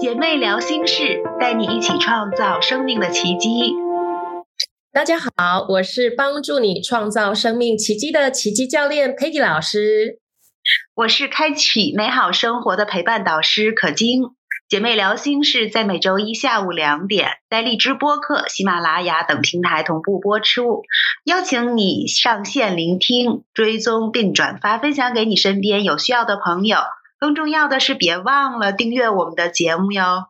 姐妹聊心事，带你一起创造生命的奇迹。大家好，我是帮助你创造生命奇迹的奇迹教练 Peggy 老师。我是开启美好生活的陪伴导师可晶。姐妹聊心事在每周一下午两点，在荔枝播客、喜马拉雅等平台同步播出。邀请你上线聆听、追踪并转发分享给你身边有需要的朋友。更重要的是，别忘了订阅我们的节目哟。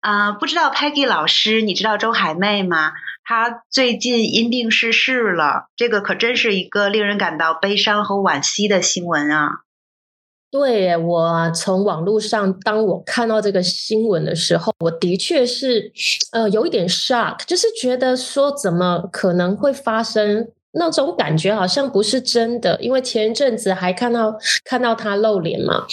啊，不知道 Peggy 老师，你知道周海媚吗？她最近因病逝世了，这个可真是一个令人感到悲伤和惋惜的新闻啊！对我从网络上，当我看到这个新闻的时候，我的确是呃有一点 shock，就是觉得说怎么可能会发生。那种感觉好像不是真的，因为前一阵子还看到看到他露脸嘛，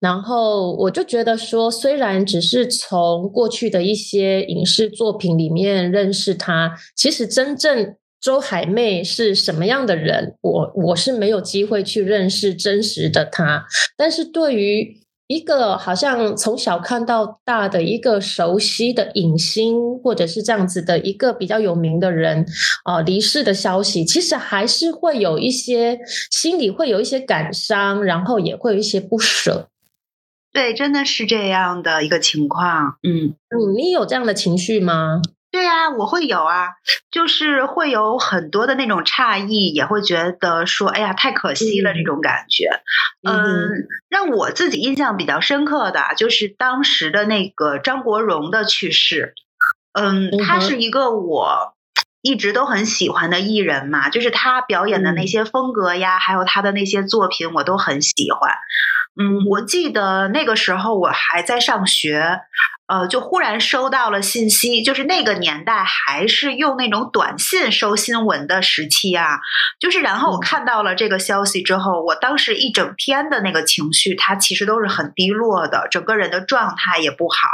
然后我就觉得说，虽然只是从过去的一些影视作品里面认识他，其实真正周海媚是什么样的人，我我是没有机会去认识真实的他，但是对于。一个好像从小看到大的一个熟悉的影星，或者是这样子的一个比较有名的人啊离世的消息，其实还是会有一些心里会有一些感伤，然后也会有一些不舍。对，真的是这样的一个情况。嗯嗯，你有这样的情绪吗？对呀，我会有啊，就是会有很多的那种诧异，也会觉得说，哎呀，太可惜了这种感觉。嗯，让我自己印象比较深刻的就是当时的那个张国荣的去世。嗯，他是一个我一直都很喜欢的艺人嘛，就是他表演的那些风格呀，还有他的那些作品，我都很喜欢。嗯，我记得那个时候我还在上学。呃，就忽然收到了信息，就是那个年代还是用那种短信收新闻的时期啊，就是然后我看到了这个消息之后，我当时一整天的那个情绪，它其实都是很低落的，整个人的状态也不好。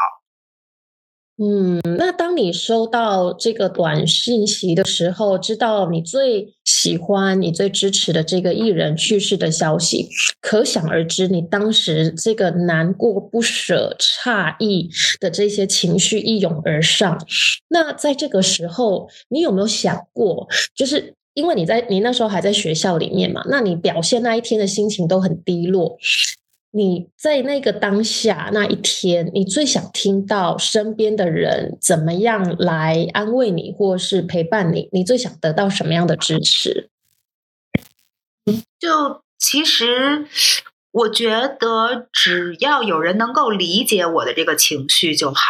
嗯，那当你收到这个短信息的时候，知道你最喜欢、你最支持的这个艺人去世的消息，可想而知，你当时这个难过、不舍、诧异的这些情绪一涌而上。那在这个时候，你有没有想过，就是因为你在你那时候还在学校里面嘛，那你表现那一天的心情都很低落。你在那个当下那一天，你最想听到身边的人怎么样来安慰你，或是陪伴你？你最想得到什么样的支持？就其实，我觉得只要有人能够理解我的这个情绪就好。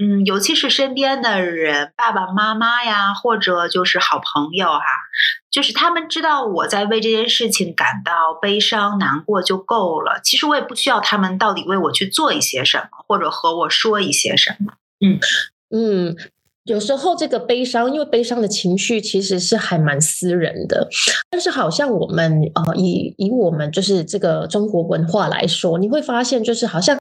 嗯，尤其是身边的人，爸爸妈妈呀，或者就是好朋友哈，就是他们知道我在为这件事情感到悲伤难过就够了。其实我也不需要他们到底为我去做一些什么，或者和我说一些什么。嗯嗯，有时候这个悲伤，因为悲伤的情绪其实是还蛮私人的，但是好像我们呃，以以我们就是这个中国文化来说，你会发现就是好像。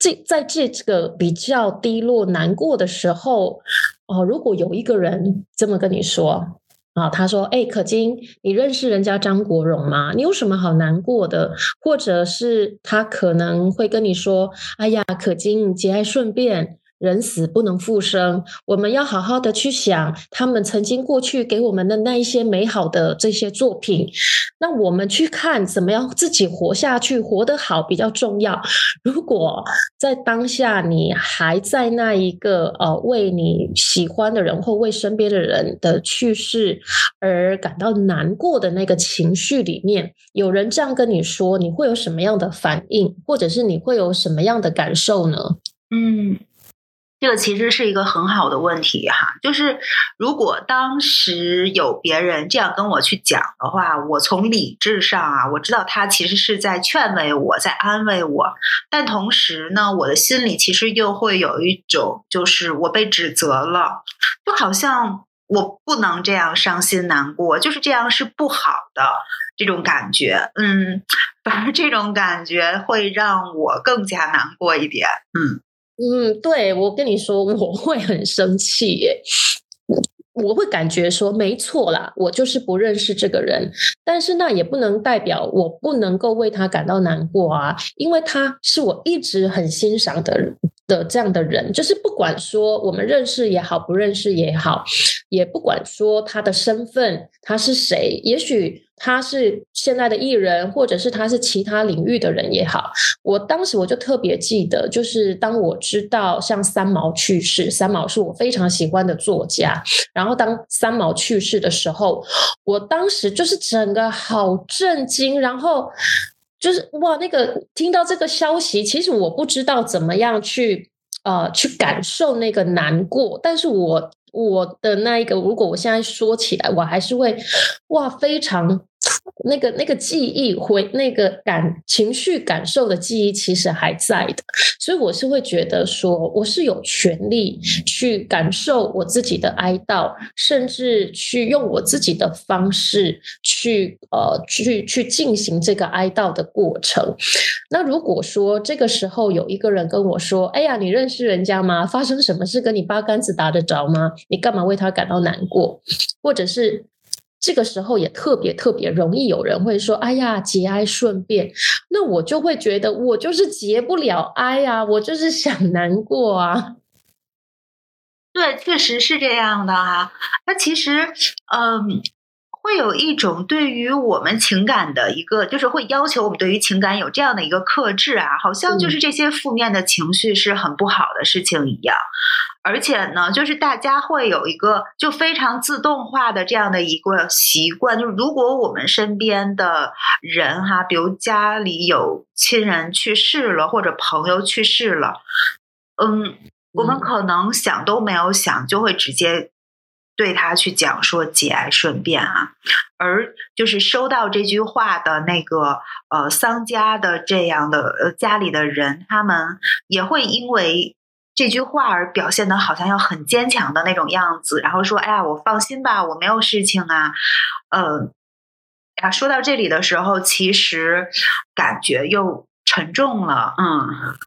这在这这个比较低落、难过的时候，哦，如果有一个人这么跟你说啊，他说：“哎，可金，你认识人家张国荣吗？你有什么好难过的？”或者是他可能会跟你说：“哎呀，可金，节哀顺变。”人死不能复生，我们要好好的去想他们曾经过去给我们的那一些美好的这些作品。那我们去看怎么样自己活下去，活得好比较重要。如果在当下你还在那一个呃为你喜欢的人或为身边的人的去世而感到难过的那个情绪里面，有人这样跟你说，你会有什么样的反应，或者是你会有什么样的感受呢？嗯。这个其实是一个很好的问题哈，就是如果当时有别人这样跟我去讲的话，我从理智上啊，我知道他其实是在劝慰我，在安慰我，但同时呢，我的心里其实又会有一种，就是我被指责了，就好像我不能这样伤心难过，就是这样是不好的这种感觉，嗯，反而这种感觉会让我更加难过一点，嗯。嗯，对，我跟你说，我 会很生气耶。我会感觉说没错啦，我就是不认识这个人，但是那也不能代表我不能够为他感到难过啊，因为他是我一直很欣赏的的这样的人，就是不管说我们认识也好，不认识也好，也不管说他的身份他是谁，也许。他是现在的艺人，或者是他是其他领域的人也好，我当时我就特别记得，就是当我知道像三毛去世，三毛是我非常喜欢的作家，然后当三毛去世的时候，我当时就是整个好震惊，然后就是哇，那个听到这个消息，其实我不知道怎么样去呃去感受那个难过，但是我我的那一个，如果我现在说起来，我还是会哇非常。那个那个记忆回那个感情绪感受的记忆其实还在的，所以我是会觉得说我是有权利去感受我自己的哀悼，甚至去用我自己的方式去呃去去进行这个哀悼的过程。那如果说这个时候有一个人跟我说：“哎呀，你认识人家吗？发生什么事跟你八竿子打得着吗？你干嘛为他感到难过？”或者是。这个时候也特别特别容易有人会说：“哎呀，节哀顺变。”那我就会觉得我就是节不了哀呀，我就是想难过啊。对，确实是这样的哈。那其实，嗯。会有一种对于我们情感的一个，就是会要求我们对于情感有这样的一个克制啊，好像就是这些负面的情绪是很不好的事情一样。而且呢，就是大家会有一个就非常自动化的这样的一个习惯，就是如果我们身边的人哈，比如家里有亲人去世了，或者朋友去世了，嗯，我们可能想都没有想，就会直接。对他去讲说节哀顺变啊，而就是收到这句话的那个呃丧家的这样的呃家里的人，他们也会因为这句话而表现的好像要很坚强的那种样子，然后说哎呀我放心吧，我没有事情啊，嗯呀说到这里的时候，其实感觉又沉重了，嗯。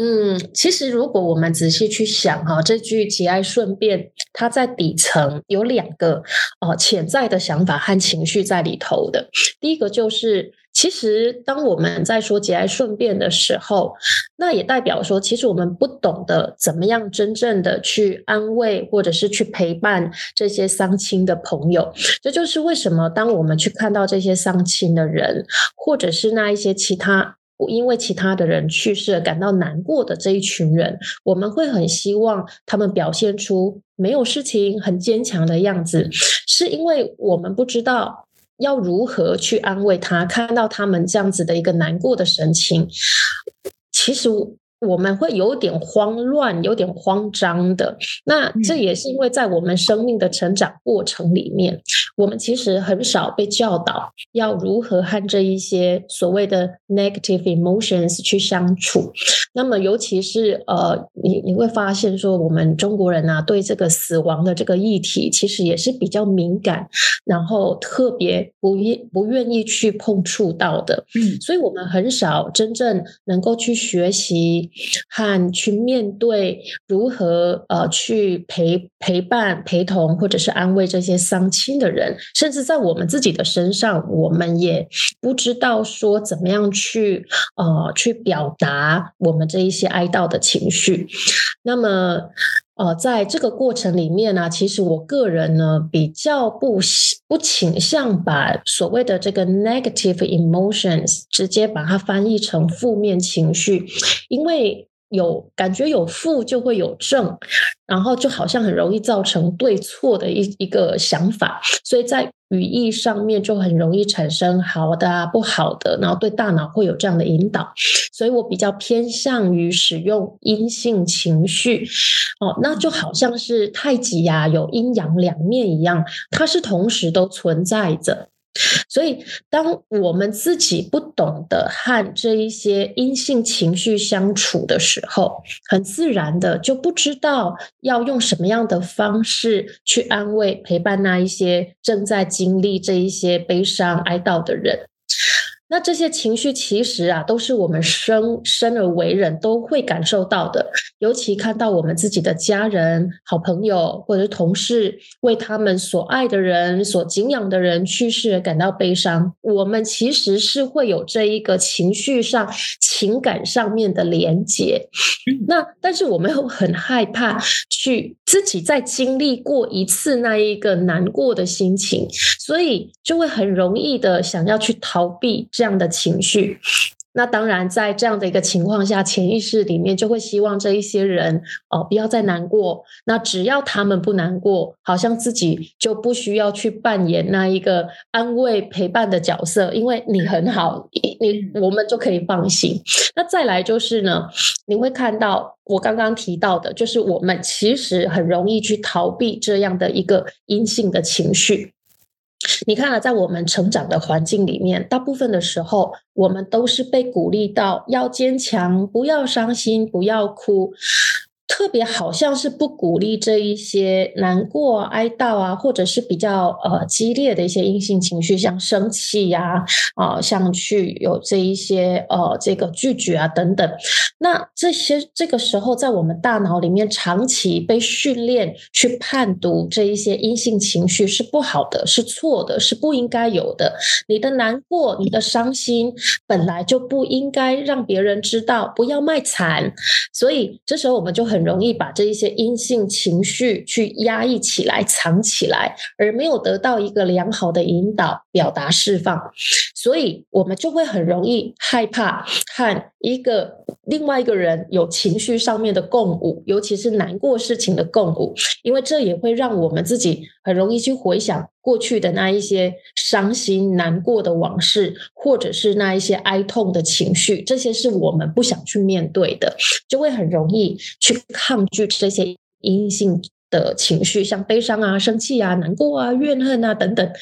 嗯，其实如果我们仔细去想哈，这句节哀顺变，它在底层有两个哦潜在的想法和情绪在里头的。第一个就是，其实当我们在说节哀顺变的时候，那也代表说，其实我们不懂得怎么样真正的去安慰或者是去陪伴这些丧亲的朋友。这就是为什么当我们去看到这些丧亲的人，或者是那一些其他。因为其他的人去世感到难过的这一群人，我们会很希望他们表现出没有事情、很坚强的样子，是因为我们不知道要如何去安慰他。看到他们这样子的一个难过的神情，其实。我们会有点慌乱，有点慌张的。那这也是因为在我们生命的成长过程里面，我们其实很少被教导要如何和这一些所谓的 negative emotions 去相处。那么，尤其是呃，你你会发现说，我们中国人啊，对这个死亡的这个议题，其实也是比较敏感，然后特别不愿不愿意去碰触到的。嗯，所以我们很少真正能够去学习。和去面对如何呃去陪陪伴陪同或者是安慰这些丧亲的人，甚至在我们自己的身上，我们也不知道说怎么样去呃去表达我们这一些哀悼的情绪。那么呃在这个过程里面呢，其实我个人呢比较不不倾向把所谓的这个 negative emotions 直接把它翻译成负面情绪，因为。有感觉有负就会有正，然后就好像很容易造成对错的一一个想法，所以在语义上面就很容易产生好的啊不好的，然后对大脑会有这样的引导，所以我比较偏向于使用阴性情绪哦，那就好像是太极呀有阴阳两面一样，它是同时都存在着。所以，当我们自己不懂得和这一些阴性情绪相处的时候，很自然的就不知道要用什么样的方式去安慰、陪伴那一些正在经历这一些悲伤、哀悼的人。那这些情绪其实啊，都是我们生生而为人都会感受到的。尤其看到我们自己的家人、好朋友或者同事为他们所爱的人、所敬仰的人去世而感到悲伤，我们其实是会有这一个情绪上、情感上面的连接。那但是我们又很害怕去自己再经历过一次那一个难过的心情，所以就会很容易的想要去逃避。这样的情绪，那当然在这样的一个情况下，潜意识里面就会希望这一些人哦不要再难过。那只要他们不难过，好像自己就不需要去扮演那一个安慰陪伴的角色，因为你很好，你我们就可以放心。那再来就是呢，你会看到我刚刚提到的，就是我们其实很容易去逃避这样的一个阴性的情绪。你看啊，在我们成长的环境里面，大部分的时候，我们都是被鼓励到要坚强，不要伤心，不要哭。特别好像是不鼓励这一些难过、哀悼啊，或者是比较呃激烈的一些阴性情绪，像生气呀啊，像去有这一些呃这个拒绝啊等等。那这些这个时候，在我们大脑里面长期被训练去判读这一些阴性情绪是不好的，是错的，是不应该有的。你的难过、你的伤心本来就不应该让别人知道，不要卖惨。所以这时候我们就很。很容易把这一些阴性情绪去压抑起来、藏起来，而没有得到一个良好的引导、表达、释放，所以我们就会很容易害怕和一个另外一个人有情绪上面的共舞，尤其是难过事情的共舞，因为这也会让我们自己很容易去回想过去的那一些伤心、难过的往事，或者是那一些哀痛的情绪，这些是我们不想去面对的，就会很容易去。抗拒这些阴性的情绪，像悲伤啊、生气啊、难过啊、怨恨啊等等。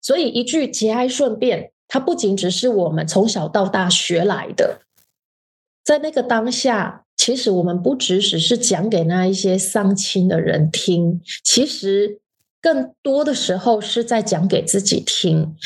所以一句节哀顺变，它不仅只是我们从小到大学来的，在那个当下，其实我们不只只是讲给那一些丧亲的人听，其实更多的时候是在讲给自己听。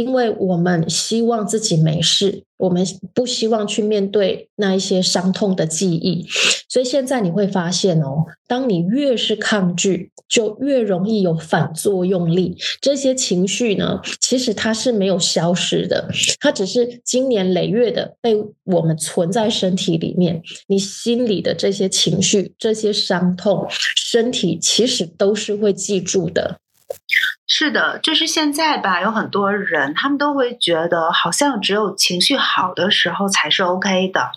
因为我们希望自己没事，我们不希望去面对那一些伤痛的记忆，所以现在你会发现哦，当你越是抗拒，就越容易有反作用力。这些情绪呢，其实它是没有消失的，它只是经年累月的被我们存在身体里面。你心里的这些情绪、这些伤痛，身体其实都是会记住的。是的，就是现在吧，有很多人，他们都会觉得好像只有情绪好的时候才是 OK 的。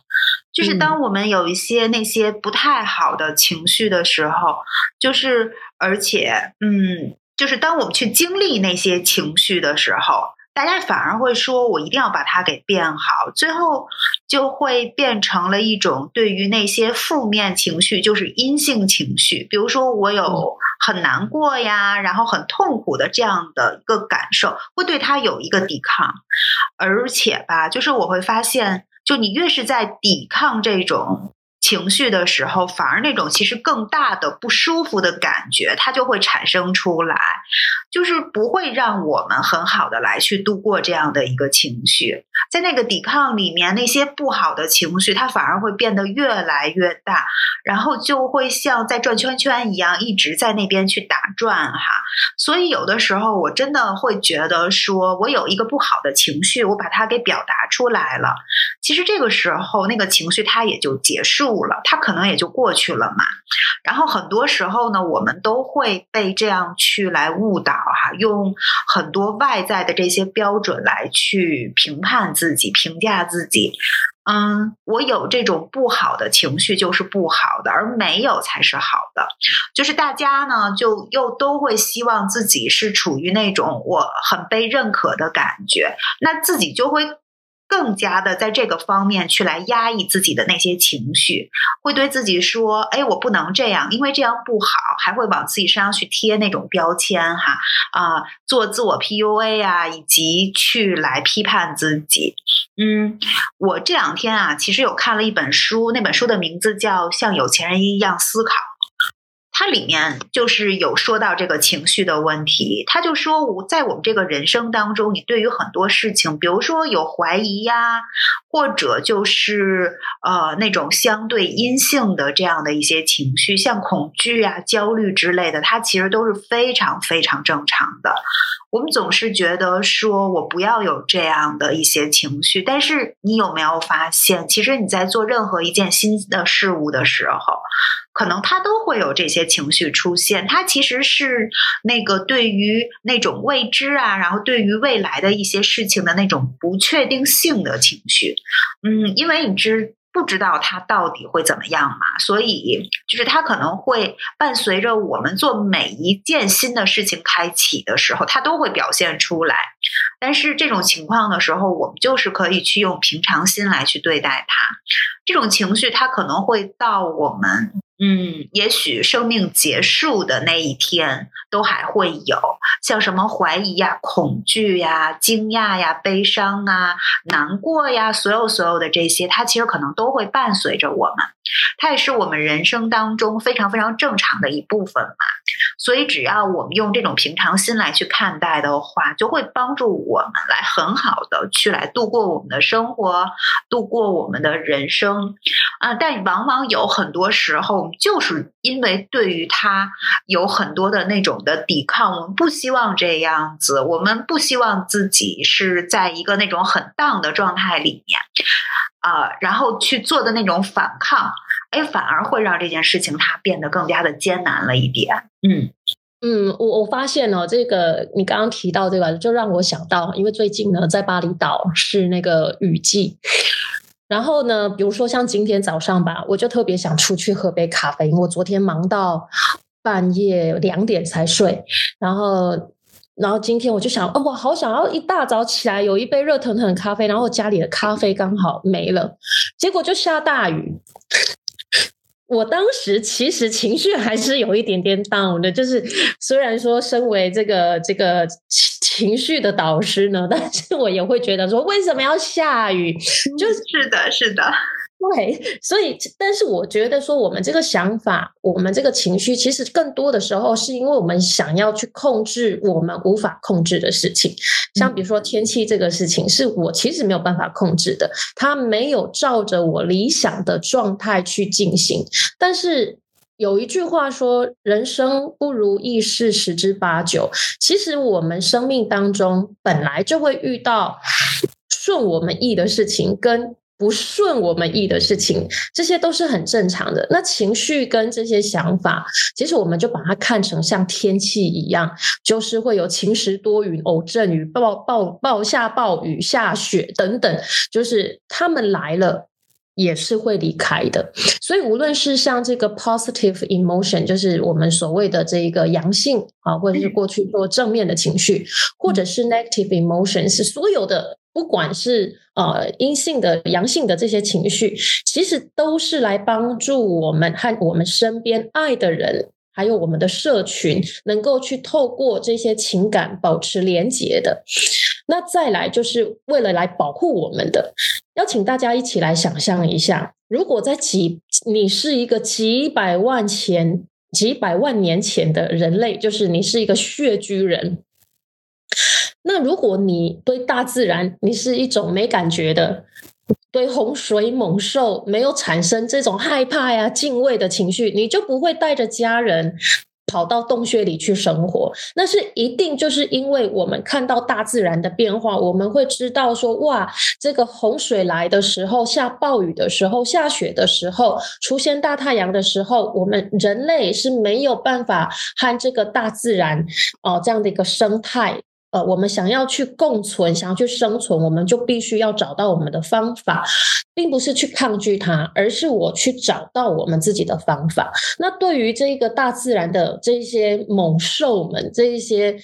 就是当我们有一些那些不太好的情绪的时候，就是而且，嗯，就是当我们去经历那些情绪的时候。大家反而会说，我一定要把它给变好，最后就会变成了一种对于那些负面情绪，就是阴性情绪。比如说，我有很难过呀，然后很痛苦的这样的一个感受，会对它有一个抵抗。而且吧，就是我会发现，就你越是在抵抗这种。情绪的时候，反而那种其实更大的不舒服的感觉，它就会产生出来，就是不会让我们很好的来去度过这样的一个情绪。在那个抵抗里面，那些不好的情绪，它反而会变得越来越大，然后就会像在转圈圈一样，一直在那边去打转哈。所以有的时候，我真的会觉得，说我有一个不好的情绪，我把它给表达出来了，其实这个时候那个情绪它也就结束。了，他可能也就过去了嘛。然后很多时候呢，我们都会被这样去来误导哈，用很多外在的这些标准来去评判自己、评价自己。嗯，我有这种不好的情绪就是不好的，而没有才是好的。就是大家呢，就又都会希望自己是处于那种我很被认可的感觉，那自己就会。更加的在这个方面去来压抑自己的那些情绪，会对自己说：“哎，我不能这样，因为这样不好。”还会往自己身上去贴那种标签，哈啊，做自我 PUA 啊，以及去来批判自己。嗯，我这两天啊，其实有看了一本书，那本书的名字叫《像有钱人一样思考》。它里面就是有说到这个情绪的问题。他就说，我在我们这个人生当中，你对于很多事情，比如说有怀疑呀，或者就是呃那种相对阴性的这样的一些情绪，像恐惧啊、焦虑之类的，它其实都是非常非常正常的。我们总是觉得说我不要有这样的一些情绪，但是你有没有发现，其实你在做任何一件新的事物的时候，可能他都会有这些情绪出现。他其实是那个对于那种未知啊，然后对于未来的一些事情的那种不确定性的情绪。嗯，因为你知。不知道它到底会怎么样嘛，所以就是它可能会伴随着我们做每一件新的事情开启的时候，它都会表现出来。但是这种情况的时候，我们就是可以去用平常心来去对待它。这种情绪它可能会到我们。嗯，也许生命结束的那一天都还会有，像什么怀疑呀、恐惧呀、惊讶呀、悲伤啊、难过呀，所有所有的这些，它其实可能都会伴随着我们，它也是我们人生当中非常非常正常的一部分嘛。所以，只要我们用这种平常心来去看待的话，就会帮助我们来很好的去来度过我们的生活，度过我们的人生啊。但往往有很多时候，就是因为对于它有很多的那种的抵抗，我们不希望这样子，我们不希望自己是在一个那种很荡的状态里面啊，然后去做的那种反抗。哎，反而会让这件事情它变得更加的艰难了一点。嗯嗯，我我发现哦，这个你刚刚提到这个，就让我想到，因为最近呢，在巴厘岛是那个雨季，然后呢，比如说像今天早上吧，我就特别想出去喝杯咖啡，因为我昨天忙到半夜两点才睡，然后然后今天我就想，哦，我好想要一大早起来有一杯热腾腾的咖啡，然后家里的咖啡刚好没了，结果就下大雨。我当时其实情绪还是有一点点 down 的，就是虽然说身为这个这个情绪的导师呢，但是我也会觉得说，为什么要下雨？就是的，是的。对，所以，但是我觉得说，我们这个想法，我们这个情绪，其实更多的时候是因为我们想要去控制我们无法控制的事情，像比如说天气这个事情，是我其实没有办法控制的，它没有照着我理想的状态去进行。但是有一句话说，人生不如意事十之八九，其实我们生命当中本来就会遇到顺我们意的事情，跟。不顺我们意的事情，这些都是很正常的。那情绪跟这些想法，其实我们就把它看成像天气一样，就是会有晴时多云、偶阵雨、暴暴暴下暴雨、下雪等等，就是他们来了也是会离开的。所以无论是像这个 positive emotion，就是我们所谓的这一个阳性啊，或者是过去做正面的情绪，或者是 negative emotion，是所有的。不管是呃阴性的、阳性的这些情绪，其实都是来帮助我们和我们身边爱的人，还有我们的社群，能够去透过这些情感保持连结的。那再来就是为了来保护我们的，邀请大家一起来想象一下，如果在几你是一个几百万前、几百万年前的人类，就是你是一个穴居人。那如果你对大自然你是一种没感觉的，对洪水猛兽没有产生这种害怕呀、敬畏的情绪，你就不会带着家人跑到洞穴里去生活。那是一定就是因为我们看到大自然的变化，我们会知道说，哇，这个洪水来的时候、下暴雨的时候、下雪的时候、出现大太阳的时候，我们人类是没有办法和这个大自然哦这样的一个生态。呃，我们想要去共存，想要去生存，我们就必须要找到我们的方法，并不是去抗拒它，而是我去找到我们自己的方法。那对于这个大自然的这一些猛兽们，这一些。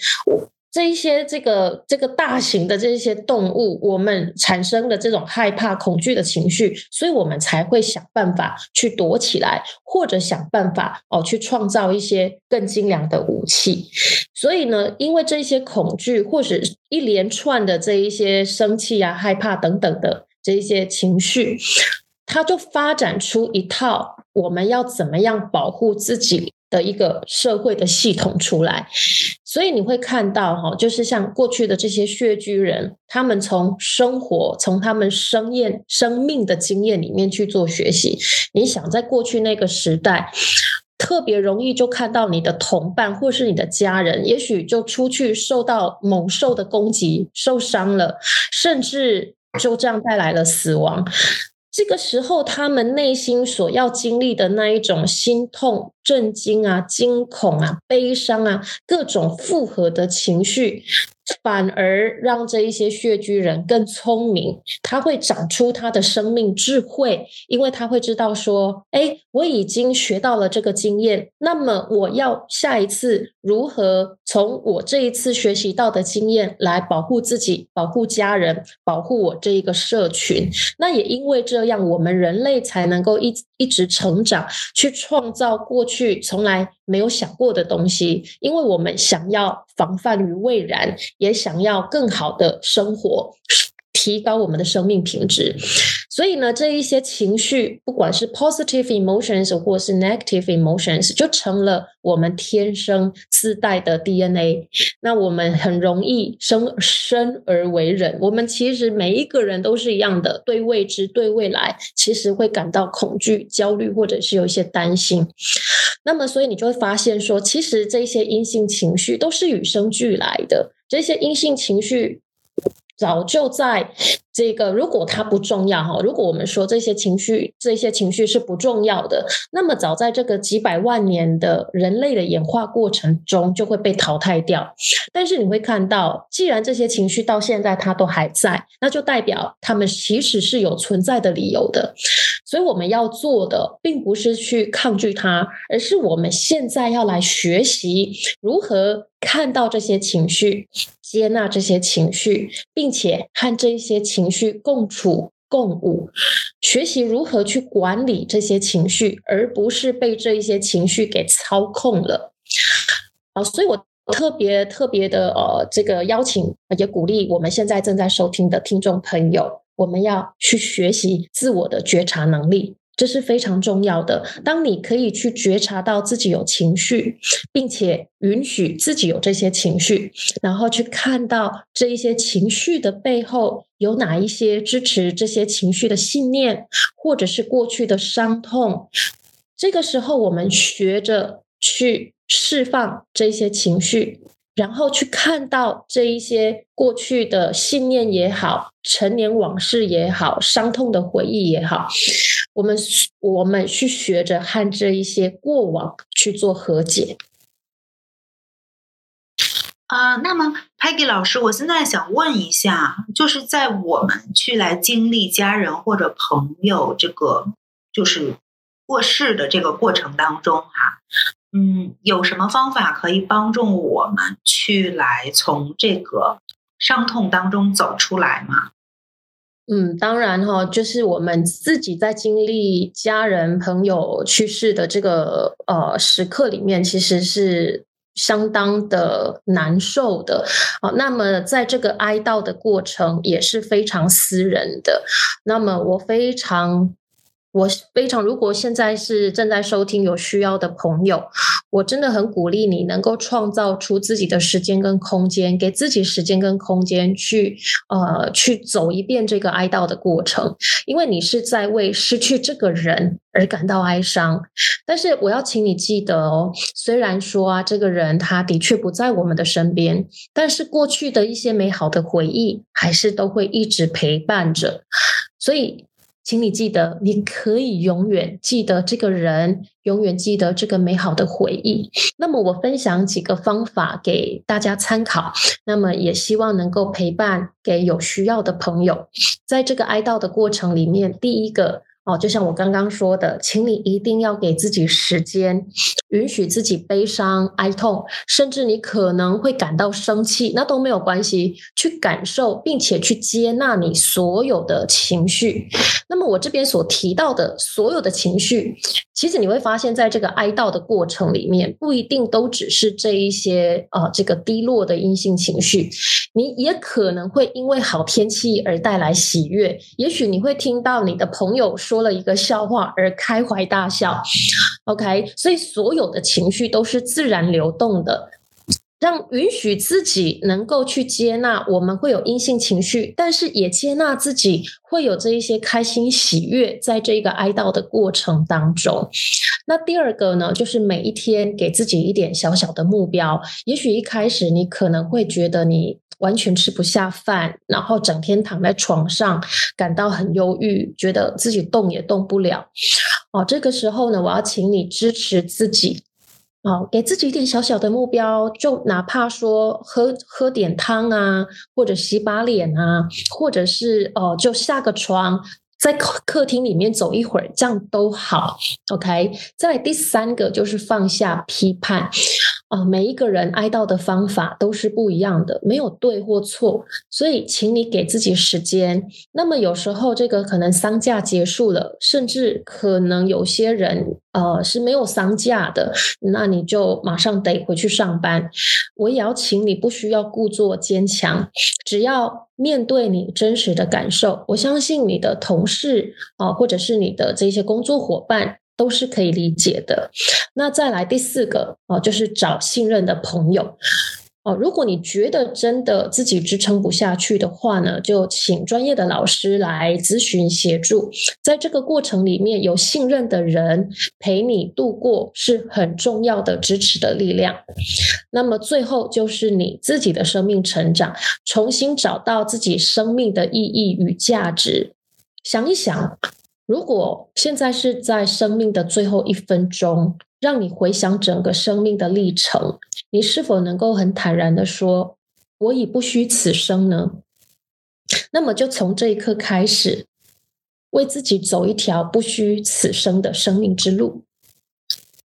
这一些这个这个大型的这些动物，我们产生的这种害怕、恐惧的情绪，所以我们才会想办法去躲起来，或者想办法哦去创造一些更精良的武器。所以呢，因为这些恐惧，或者一连串的这一些生气啊、害怕等等的这一些情绪，它就发展出一套我们要怎么样保护自己。的一个社会的系统出来，所以你会看到哈，就是像过去的这些血居人，他们从生活、从他们生验生命的经验里面去做学习。你想，在过去那个时代，特别容易就看到你的同伴或是你的家人，也许就出去受到猛兽的攻击，受伤了，甚至就这样带来了死亡。这个时候，他们内心所要经历的那一种心痛、震惊啊、惊恐啊、悲伤啊，各种复合的情绪。反而让这一些血居人更聪明，他会长出他的生命智慧，因为他会知道说：“哎，我已经学到了这个经验，那么我要下一次如何从我这一次学习到的经验来保护自己、保护家人、保护我这一个社群？那也因为这样，我们人类才能够一一直成长，去创造过去从来。”没有想过的东西，因为我们想要防范于未然，也想要更好的生活。提高我们的生命品质，所以呢，这一些情绪，不管是 positive emotions 或是 negative emotions，就成了我们天生自带的 DNA。那我们很容易生生而为人，我们其实每一个人都是一样的，对未知、对未来，其实会感到恐惧、焦虑，或者是有一些担心。那么，所以你就会发现说，其实这些阴性情绪都是与生俱来的，这些阴性情绪。早就在这个，如果它不重要哈，如果我们说这些情绪，这些情绪是不重要的，那么早在这个几百万年的人类的演化过程中就会被淘汰掉。但是你会看到，既然这些情绪到现在它都还在，那就代表它们其实是有存在的理由的。所以我们要做的，并不是去抗拒它，而是我们现在要来学习如何看到这些情绪。接纳这些情绪，并且和这些情绪共处共舞，学习如何去管理这些情绪，而不是被这一些情绪给操控了。好，所以我特别特别的呃，这个邀请也鼓励我们现在正在收听的听众朋友，我们要去学习自我的觉察能力。这是非常重要的。当你可以去觉察到自己有情绪，并且允许自己有这些情绪，然后去看到这一些情绪的背后有哪一些支持这些情绪的信念，或者是过去的伤痛。这个时候，我们学着去释放这些情绪。然后去看到这一些过去的信念也好，陈年往事也好，伤痛的回忆也好，我们我们去学着和这一些过往去做和解。啊，那么 Peggy 老师，我现在想问一下，就是在我们去来经历家人或者朋友这个就是过世的这个过程当中，哈。嗯，有什么方法可以帮助我们去来从这个伤痛当中走出来吗？嗯，当然哈，就是我们自己在经历家人朋友去世的这个呃时刻里面，其实是相当的难受的好。那么在这个哀悼的过程也是非常私人的。那么我非常。我非常，如果现在是正在收听有需要的朋友，我真的很鼓励你能够创造出自己的时间跟空间，给自己时间跟空间去呃去走一遍这个哀悼的过程，因为你是在为失去这个人而感到哀伤。但是我要请你记得哦，虽然说啊，这个人他的确不在我们的身边，但是过去的一些美好的回忆还是都会一直陪伴着，所以。请你记得，你可以永远记得这个人，永远记得这个美好的回忆。那么，我分享几个方法给大家参考。那么，也希望能够陪伴给有需要的朋友，在这个哀悼的过程里面，第一个。哦，就像我刚刚说的，请你一定要给自己时间，允许自己悲伤、哀痛，甚至你可能会感到生气，那都没有关系，去感受并且去接纳你所有的情绪。那么我这边所提到的所有的情绪，其实你会发现在这个哀悼的过程里面，不一定都只是这一些呃这个低落的阴性情绪，你也可能会因为好天气而带来喜悦，也许你会听到你的朋友。说说了一个笑话而开怀大笑，OK，所以所有的情绪都是自然流动的。让允许自己能够去接纳，我们会有阴性情绪，但是也接纳自己会有这一些开心喜悦，在这个哀悼的过程当中。那第二个呢，就是每一天给自己一点小小的目标。也许一开始你可能会觉得你完全吃不下饭，然后整天躺在床上，感到很忧郁，觉得自己动也动不了。哦，这个时候呢，我要请你支持自己。哦，给自己一点小小的目标，就哪怕说喝喝点汤啊，或者洗把脸啊，或者是哦，就下个床，在客客厅里面走一会儿，这样都好。OK，再来第三个就是放下批判。啊，每一个人哀悼的方法都是不一样的，没有对或错，所以请你给自己时间。那么有时候这个可能丧假结束了，甚至可能有些人呃是没有丧假的，那你就马上得回去上班。我也要请你不需要故作坚强，只要面对你真实的感受，我相信你的同事啊，或者是你的这些工作伙伴。都是可以理解的。那再来第四个哦，就是找信任的朋友哦。如果你觉得真的自己支撑不下去的话呢，就请专业的老师来咨询协助。在这个过程里面，有信任的人陪你度过是很重要的支持的力量。那么最后就是你自己的生命成长，重新找到自己生命的意义与价值。想一想。如果现在是在生命的最后一分钟，让你回想整个生命的历程，你是否能够很坦然的说：“我已不虚此生呢？”那么就从这一刻开始，为自己走一条不虚此生的生命之路。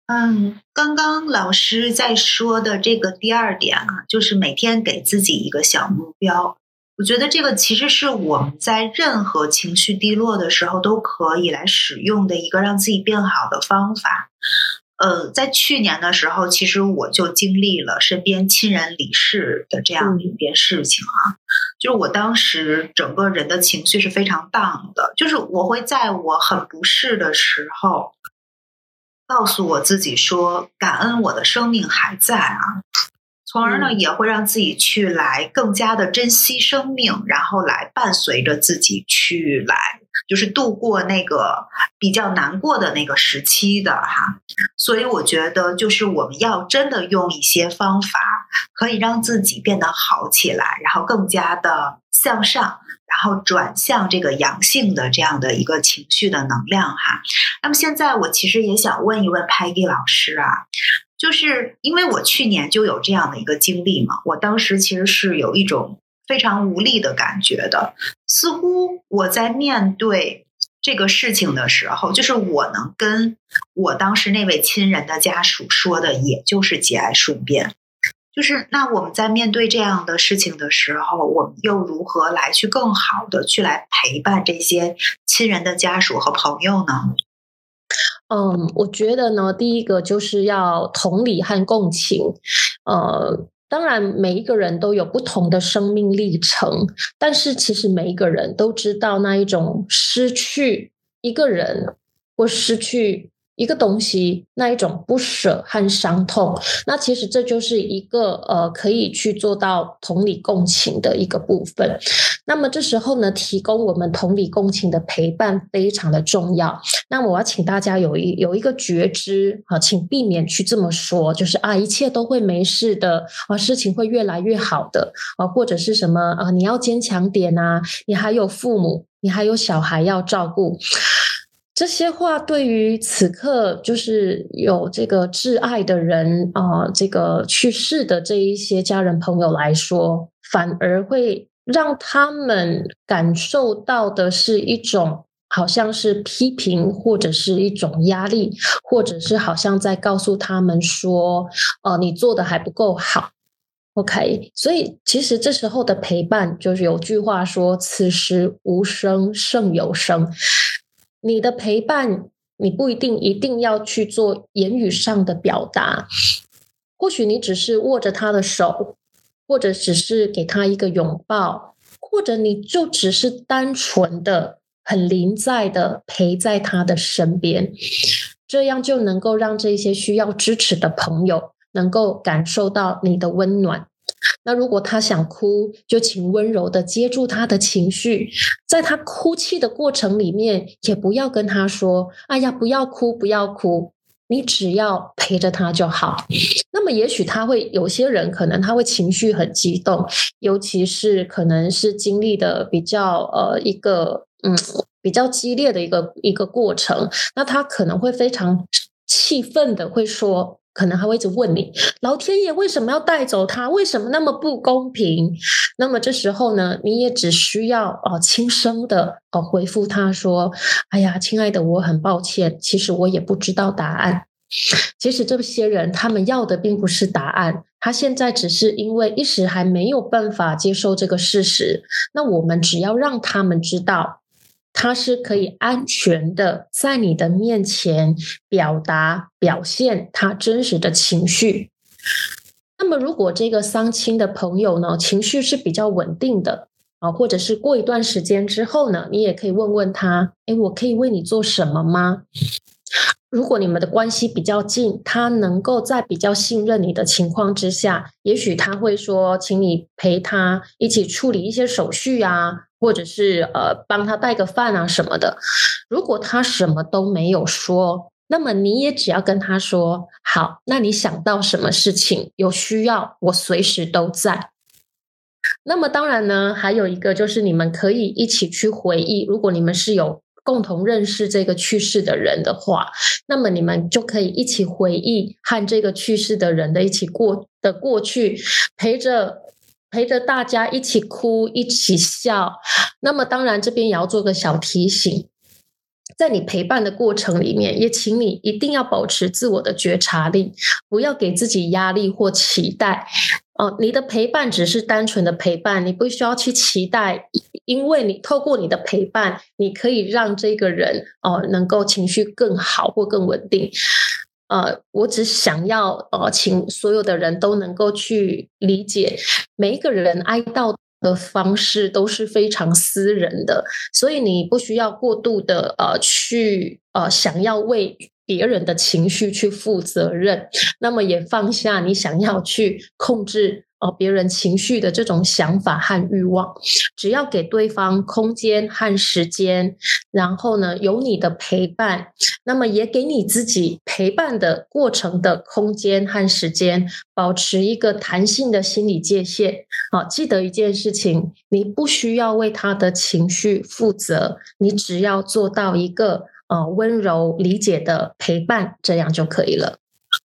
嗯，刚刚老师在说的这个第二点啊，就是每天给自己一个小目标。我觉得这个其实是我们在任何情绪低落的时候都可以来使用的一个让自己变好的方法。呃，在去年的时候，其实我就经历了身边亲人离世的这样的一件事情啊，就是我当时整个人的情绪是非常荡的，就是我会在我很不适的时候，告诉我自己说，感恩我的生命还在啊。从而呢，也会让自己去来更加的珍惜生命，然后来伴随着自己去来，就是度过那个比较难过的那个时期的哈。所以我觉得，就是我们要真的用一些方法，可以让自己变得好起来，然后更加的向上，然后转向这个阳性的这样的一个情绪的能量哈。那么现在我其实也想问一问 Peggy 老师啊。就是因为我去年就有这样的一个经历嘛，我当时其实是有一种非常无力的感觉的，似乎我在面对这个事情的时候，就是我能跟我当时那位亲人的家属说的，也就是节哀顺变。就是那我们在面对这样的事情的时候，我们又如何来去更好的去来陪伴这些亲人的家属和朋友呢？嗯，我觉得呢，第一个就是要同理和共情。呃，当然每一个人都有不同的生命历程，但是其实每一个人都知道那一种失去一个人或失去。一个东西，那一种不舍和伤痛，那其实这就是一个呃，可以去做到同理共情的一个部分。那么这时候呢，提供我们同理共情的陪伴非常的重要。那我要请大家有一有一个觉知啊，请避免去这么说，就是啊，一切都会没事的啊，事情会越来越好的啊，或者是什么啊，你要坚强点啊，你还有父母，你还有小孩要照顾。这些话对于此刻就是有这个挚爱的人啊，这个去世的这一些家人朋友来说，反而会让他们感受到的是一种好像是批评，或者是一种压力，或者是好像在告诉他们说：“哦，你做的还不够好。” OK，所以其实这时候的陪伴，就是有句话说：“此时无声胜有声。”你的陪伴，你不一定一定要去做言语上的表达，或许你只是握着他的手，或者只是给他一个拥抱，或者你就只是单纯的很临在的陪在他的身边。这样就能够让这些需要支持的朋友能够感受到你的温暖。那如果他想哭，就请温柔的接住他的情绪，在他哭泣的过程里面，也不要跟他说：“哎呀，不要哭，不要哭。”你只要陪着他就好。那么，也许他会有些人可能他会情绪很激动，尤其是可能是经历的比较呃一个嗯比较激烈的一个一个过程，那他可能会非常气愤的会说。可能还会一直问你，老天爷为什么要带走他？为什么那么不公平？那么这时候呢，你也只需要哦轻声的哦回复他说：“哎呀，亲爱的，我很抱歉，其实我也不知道答案。其实这些人他们要的并不是答案，他现在只是因为一时还没有办法接受这个事实。那我们只要让他们知道。”他是可以安全的在你的面前表达、表现他真实的情绪。那么，如果这个丧亲的朋友呢，情绪是比较稳定的啊，或者是过一段时间之后呢，你也可以问问他：“哎，我可以为你做什么吗？”如果你们的关系比较近，他能够在比较信任你的情况之下，也许他会说：“请你陪他一起处理一些手续啊。”或者是呃帮他带个饭啊什么的，如果他什么都没有说，那么你也只要跟他说好，那你想到什么事情有需要，我随时都在。那么当然呢，还有一个就是你们可以一起去回忆，如果你们是有共同认识这个去世的人的话，那么你们就可以一起回忆和这个去世的人的一起过的过去，陪着。陪着大家一起哭，一起笑。那么，当然这边也要做个小提醒，在你陪伴的过程里面，也请你一定要保持自我的觉察力，不要给自己压力或期待。哦，你的陪伴只是单纯的陪伴，你不需要去期待，因为你透过你的陪伴，你可以让这个人哦能够情绪更好或更稳定。呃，我只想要呃，请所有的人都能够去理解，每一个人哀悼的方式都是非常私人的，所以你不需要过度的呃去呃想要为别人的情绪去负责任，那么也放下你想要去控制。哦，别人情绪的这种想法和欲望，只要给对方空间和时间，然后呢，有你的陪伴，那么也给你自己陪伴的过程的空间和时间，保持一个弹性的心理界限。好，记得一件事情，你不需要为他的情绪负责，你只要做到一个呃温柔理解的陪伴，这样就可以了。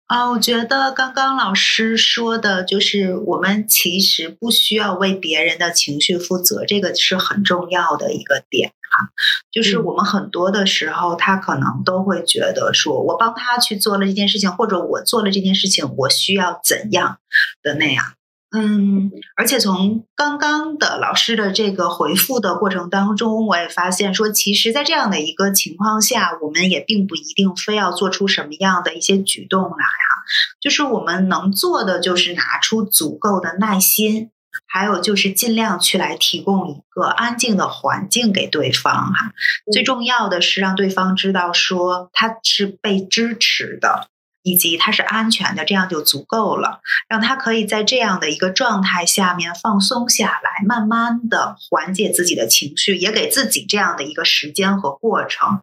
啊，我觉得刚刚老师说的，就是我们其实不需要为别人的情绪负责，这个是很重要的一个点哈。就是我们很多的时候，他可能都会觉得说，我帮他去做了这件事情，或者我做了这件事情，我需要怎样的那样。嗯，而且从刚刚的老师的这个回复的过程当中，我也发现说，其实，在这样的一个情况下，我们也并不一定非要做出什么样的一些举动来哈。就是我们能做的，就是拿出足够的耐心，还有就是尽量去来提供一个安静的环境给对方哈。最重要的是让对方知道说他是被支持的。以及他是安全的，这样就足够了，让他可以在这样的一个状态下面放松下来，慢慢的缓解自己的情绪，也给自己这样的一个时间和过程。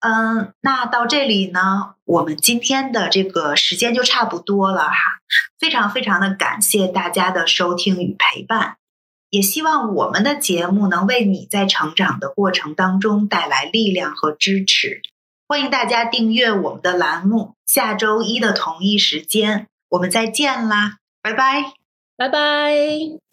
嗯，那到这里呢，我们今天的这个时间就差不多了哈，非常非常的感谢大家的收听与陪伴，也希望我们的节目能为你在成长的过程当中带来力量和支持。欢迎大家订阅我们的栏目，下周一的同一时间，我们再见啦，拜拜，拜拜。